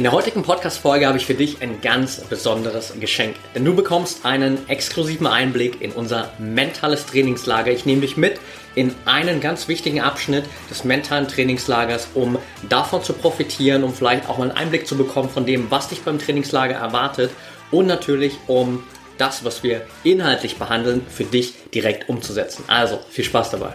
In der heutigen Podcast-Folge habe ich für dich ein ganz besonderes Geschenk. Denn du bekommst einen exklusiven Einblick in unser mentales Trainingslager. Ich nehme dich mit in einen ganz wichtigen Abschnitt des mentalen Trainingslagers, um davon zu profitieren, um vielleicht auch mal einen Einblick zu bekommen von dem, was dich beim Trainingslager erwartet und natürlich um das, was wir inhaltlich behandeln, für dich direkt umzusetzen. Also viel Spaß dabei.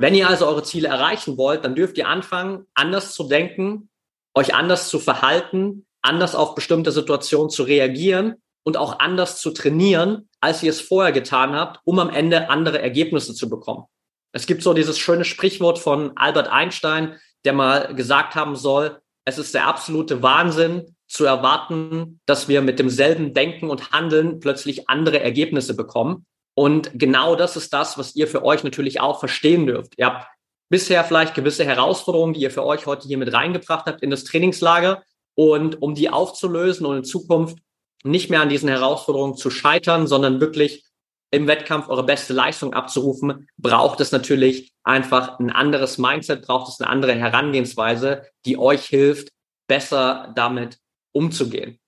Wenn ihr also eure Ziele erreichen wollt, dann dürft ihr anfangen, anders zu denken, euch anders zu verhalten, anders auf bestimmte Situationen zu reagieren und auch anders zu trainieren, als ihr es vorher getan habt, um am Ende andere Ergebnisse zu bekommen. Es gibt so dieses schöne Sprichwort von Albert Einstein, der mal gesagt haben soll, es ist der absolute Wahnsinn zu erwarten, dass wir mit demselben Denken und Handeln plötzlich andere Ergebnisse bekommen. Und genau das ist das, was ihr für euch natürlich auch verstehen dürft. Ihr habt bisher vielleicht gewisse Herausforderungen, die ihr für euch heute hier mit reingebracht habt in das Trainingslager. Und um die aufzulösen und in Zukunft nicht mehr an diesen Herausforderungen zu scheitern, sondern wirklich im Wettkampf eure beste Leistung abzurufen, braucht es natürlich einfach ein anderes Mindset, braucht es eine andere Herangehensweise, die euch hilft, besser damit umzugehen.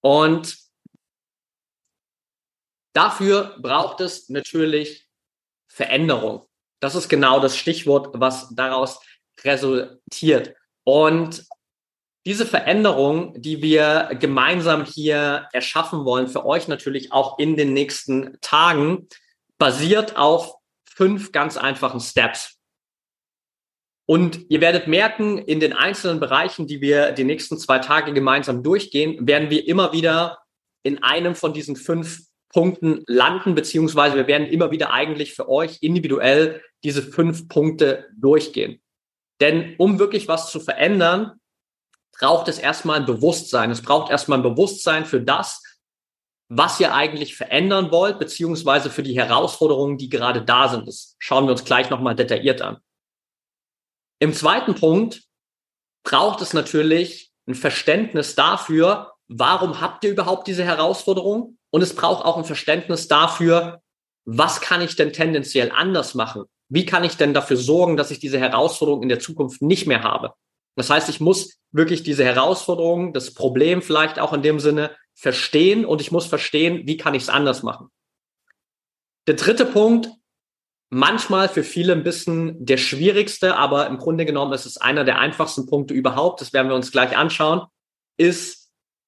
Und dafür braucht es natürlich Veränderung. Das ist genau das Stichwort, was daraus resultiert. Und diese Veränderung, die wir gemeinsam hier erschaffen wollen, für euch natürlich auch in den nächsten Tagen, basiert auf fünf ganz einfachen Steps. Und ihr werdet merken, in den einzelnen Bereichen, die wir die nächsten zwei Tage gemeinsam durchgehen, werden wir immer wieder in einem von diesen fünf Punkten landen, beziehungsweise wir werden immer wieder eigentlich für euch individuell diese fünf Punkte durchgehen. Denn um wirklich was zu verändern, braucht es erstmal ein Bewusstsein. Es braucht erstmal ein Bewusstsein für das, was ihr eigentlich verändern wollt, beziehungsweise für die Herausforderungen, die gerade da sind. Das schauen wir uns gleich nochmal detailliert an. Im zweiten Punkt braucht es natürlich ein Verständnis dafür, warum habt ihr überhaupt diese Herausforderung? Und es braucht auch ein Verständnis dafür, was kann ich denn tendenziell anders machen? Wie kann ich denn dafür sorgen, dass ich diese Herausforderung in der Zukunft nicht mehr habe? Das heißt, ich muss wirklich diese Herausforderung, das Problem vielleicht auch in dem Sinne verstehen und ich muss verstehen, wie kann ich es anders machen. Der dritte Punkt, manchmal für viele ein bisschen der schwierigste, aber im Grunde genommen ist es einer der einfachsten Punkte überhaupt, das werden wir uns gleich anschauen, ist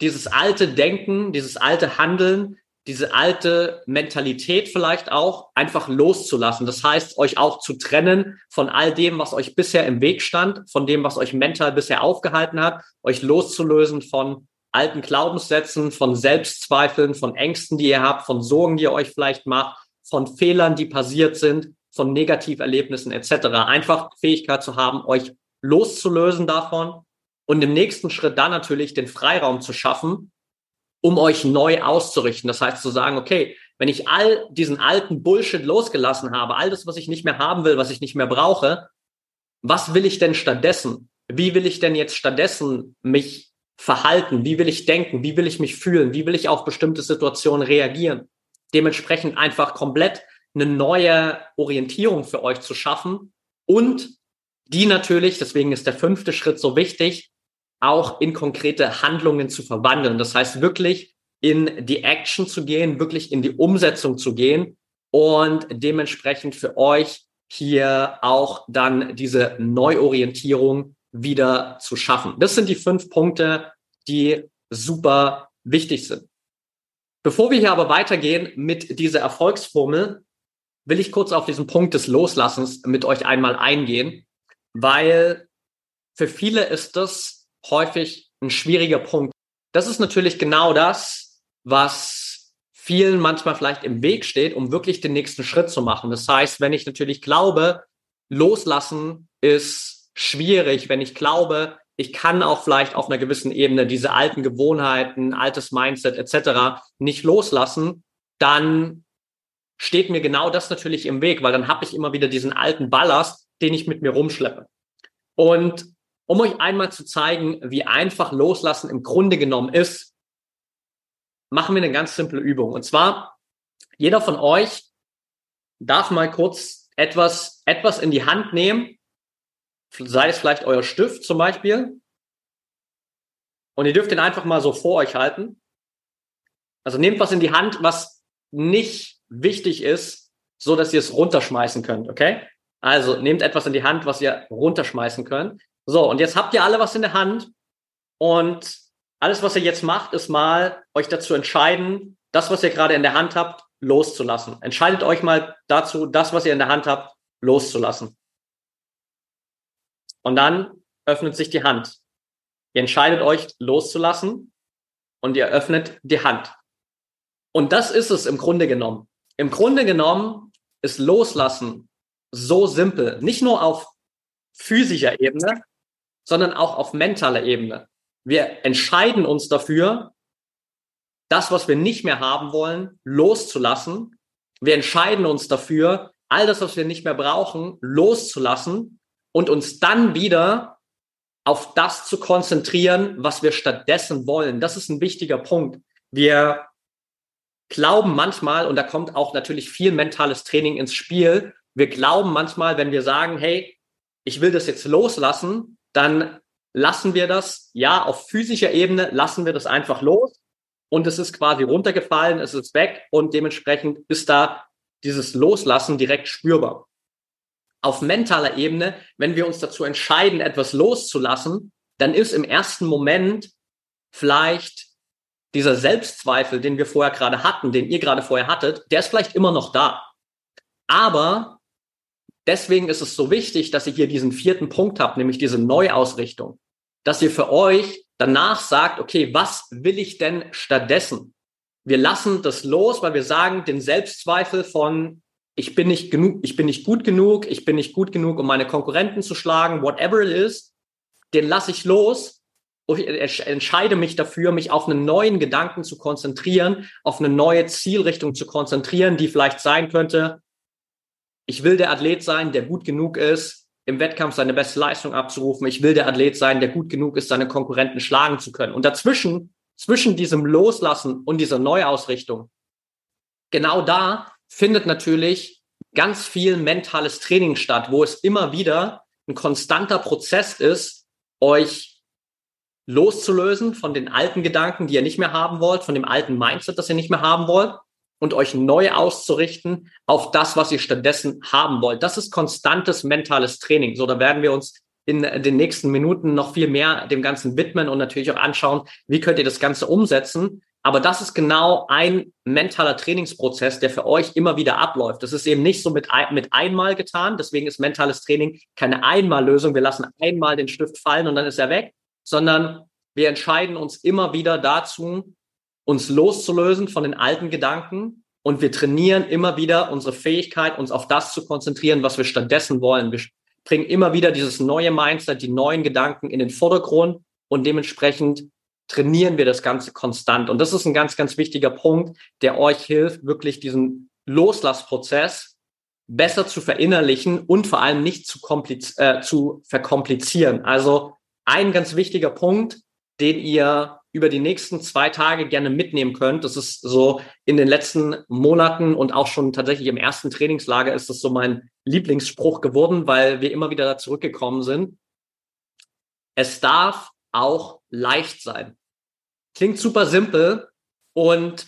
dieses alte Denken, dieses alte Handeln, diese alte Mentalität vielleicht auch einfach loszulassen. Das heißt, euch auch zu trennen von all dem, was euch bisher im Weg stand, von dem, was euch mental bisher aufgehalten hat, euch loszulösen von alten Glaubenssätzen, von Selbstzweifeln, von Ängsten, die ihr habt, von Sorgen, die ihr euch vielleicht macht, von Fehlern, die passiert sind, von Negativerlebnissen etc. Einfach Fähigkeit zu haben, euch loszulösen davon und im nächsten Schritt dann natürlich den Freiraum zu schaffen, um euch neu auszurichten. Das heißt zu sagen, okay, wenn ich all diesen alten Bullshit losgelassen habe, all das, was ich nicht mehr haben will, was ich nicht mehr brauche, was will ich denn stattdessen? Wie will ich denn jetzt stattdessen mich verhalten? Wie will ich denken? Wie will ich mich fühlen? Wie will ich auf bestimmte Situationen reagieren? Dementsprechend einfach komplett eine neue Orientierung für euch zu schaffen und die natürlich, deswegen ist der fünfte Schritt so wichtig, auch in konkrete Handlungen zu verwandeln. Das heißt, wirklich in die Action zu gehen, wirklich in die Umsetzung zu gehen und dementsprechend für euch hier auch dann diese Neuorientierung wieder zu schaffen. Das sind die fünf Punkte, die super wichtig sind. Bevor wir hier aber weitergehen mit dieser Erfolgsformel, will ich kurz auf diesen Punkt des Loslassens mit euch einmal eingehen, weil für viele ist das häufig ein schwieriger Punkt. Das ist natürlich genau das, was vielen manchmal vielleicht im Weg steht, um wirklich den nächsten Schritt zu machen. Das heißt, wenn ich natürlich glaube, loslassen ist schwierig, wenn ich glaube, ich kann auch vielleicht auf einer gewissen Ebene diese alten Gewohnheiten, altes Mindset etc. nicht loslassen, dann steht mir genau das natürlich im Weg, weil dann habe ich immer wieder diesen alten Ballast, den ich mit mir rumschleppe. Und um euch einmal zu zeigen, wie einfach Loslassen im Grunde genommen ist, machen wir eine ganz simple Übung. Und zwar, jeder von euch darf mal kurz etwas, etwas in die Hand nehmen, sei es vielleicht euer Stift zum Beispiel. Und ihr dürft den einfach mal so vor euch halten. Also nehmt was in die Hand, was nicht wichtig ist, so dass ihr es runterschmeißen könnt, okay? Also nehmt etwas in die Hand, was ihr runterschmeißen könnt. So, und jetzt habt ihr alle was in der Hand und alles, was ihr jetzt macht, ist mal euch dazu entscheiden, das, was ihr gerade in der Hand habt, loszulassen. Entscheidet euch mal dazu, das, was ihr in der Hand habt, loszulassen. Und dann öffnet sich die Hand. Ihr entscheidet euch loszulassen und ihr öffnet die Hand. Und das ist es im Grunde genommen. Im Grunde genommen ist Loslassen so simpel. Nicht nur auf physischer Ebene, sondern auch auf mentaler Ebene. Wir entscheiden uns dafür, das, was wir nicht mehr haben wollen, loszulassen. Wir entscheiden uns dafür, all das, was wir nicht mehr brauchen, loszulassen und uns dann wieder auf das zu konzentrieren, was wir stattdessen wollen. Das ist ein wichtiger Punkt. Wir glauben manchmal, und da kommt auch natürlich viel mentales Training ins Spiel, wir glauben manchmal, wenn wir sagen, hey, ich will das jetzt loslassen, dann lassen wir das, ja, auf physischer Ebene lassen wir das einfach los. Und es ist quasi runtergefallen, es ist weg und dementsprechend ist da dieses Loslassen direkt spürbar. Auf mentaler Ebene, wenn wir uns dazu entscheiden, etwas loszulassen, dann ist im ersten Moment vielleicht dieser Selbstzweifel, den wir vorher gerade hatten, den ihr gerade vorher hattet, der ist vielleicht immer noch da. Aber deswegen ist es so wichtig, dass ihr hier diesen vierten Punkt habt, nämlich diese Neuausrichtung, dass ihr für euch danach sagt, okay, was will ich denn stattdessen? Wir lassen das los, weil wir sagen, den Selbstzweifel von ich bin nicht genug, ich bin nicht gut genug, ich bin nicht gut genug, um meine Konkurrenten zu schlagen, whatever it is, den lasse ich los und ich entscheide mich dafür, mich auf einen neuen Gedanken zu konzentrieren, auf eine neue Zielrichtung zu konzentrieren, die vielleicht sein könnte, ich will der Athlet sein, der gut genug ist, im Wettkampf seine beste Leistung abzurufen. Ich will der Athlet sein, der gut genug ist, seine Konkurrenten schlagen zu können. Und dazwischen, zwischen diesem Loslassen und dieser Neuausrichtung, genau da findet natürlich ganz viel mentales Training statt, wo es immer wieder ein konstanter Prozess ist, euch loszulösen von den alten Gedanken, die ihr nicht mehr haben wollt, von dem alten Mindset, das ihr nicht mehr haben wollt und euch neu auszurichten auf das, was ihr stattdessen haben wollt. Das ist konstantes mentales Training. So, da werden wir uns in den nächsten Minuten noch viel mehr dem Ganzen widmen und natürlich auch anschauen, wie könnt ihr das Ganze umsetzen. Aber das ist genau ein mentaler Trainingsprozess, der für euch immer wieder abläuft. Das ist eben nicht so mit, mit einmal getan. Deswegen ist mentales Training keine Einmallösung. Wir lassen einmal den Stift fallen und dann ist er weg, sondern wir entscheiden uns immer wieder dazu, uns loszulösen von den alten Gedanken und wir trainieren immer wieder unsere Fähigkeit, uns auf das zu konzentrieren, was wir stattdessen wollen. Wir bringen immer wieder dieses neue Mindset, die neuen Gedanken in den Vordergrund und dementsprechend trainieren wir das Ganze konstant. Und das ist ein ganz, ganz wichtiger Punkt, der euch hilft, wirklich diesen Loslassprozess besser zu verinnerlichen und vor allem nicht zu, äh, zu verkomplizieren. Also ein ganz wichtiger Punkt, den ihr über die nächsten zwei Tage gerne mitnehmen könnt. Das ist so in den letzten Monaten und auch schon tatsächlich im ersten Trainingslager ist das so mein Lieblingsspruch geworden, weil wir immer wieder da zurückgekommen sind. Es darf auch leicht sein. Klingt super simpel und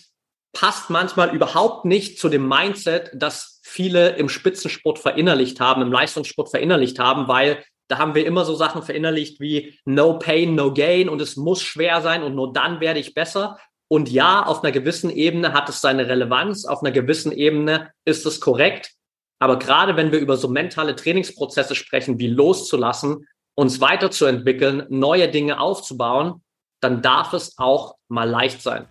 passt manchmal überhaupt nicht zu dem Mindset, das viele im Spitzensport verinnerlicht haben, im Leistungssport verinnerlicht haben, weil da haben wir immer so Sachen verinnerlicht wie no pain, no gain und es muss schwer sein und nur dann werde ich besser. Und ja, auf einer gewissen Ebene hat es seine Relevanz, auf einer gewissen Ebene ist es korrekt. Aber gerade wenn wir über so mentale Trainingsprozesse sprechen, wie loszulassen, uns weiterzuentwickeln, neue Dinge aufzubauen, dann darf es auch mal leicht sein.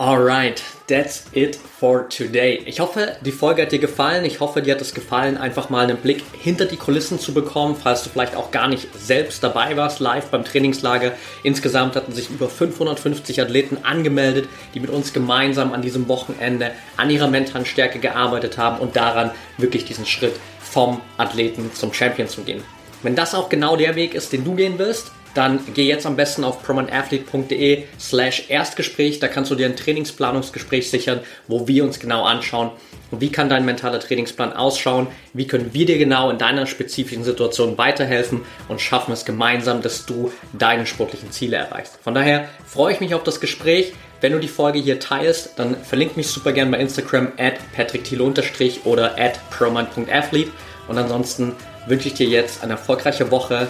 Alright, that's it for today. Ich hoffe, die Folge hat dir gefallen. Ich hoffe, dir hat es gefallen, einfach mal einen Blick hinter die Kulissen zu bekommen, falls du vielleicht auch gar nicht selbst dabei warst, live beim Trainingslager. Insgesamt hatten sich über 550 Athleten angemeldet, die mit uns gemeinsam an diesem Wochenende an ihrer mentalen Stärke gearbeitet haben und daran wirklich diesen Schritt vom Athleten zum Champion zu gehen. Wenn das auch genau der Weg ist, den du gehen willst, dann geh jetzt am besten auf promanathlete.de slash Erstgespräch. Da kannst du dir ein Trainingsplanungsgespräch sichern, wo wir uns genau anschauen, wie kann dein mentaler Trainingsplan ausschauen, wie können wir dir genau in deiner spezifischen Situation weiterhelfen und schaffen es gemeinsam, dass du deine sportlichen Ziele erreichst. Von daher freue ich mich auf das Gespräch. Wenn du die Folge hier teilst, dann verlink mich super gerne bei Instagram at patrickthiele- oder at proman.athlete. Und ansonsten wünsche ich dir jetzt eine erfolgreiche Woche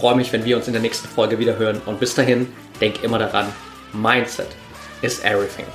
freue mich, wenn wir uns in der nächsten Folge wieder hören. Und bis dahin, denk immer daran, Mindset is everything.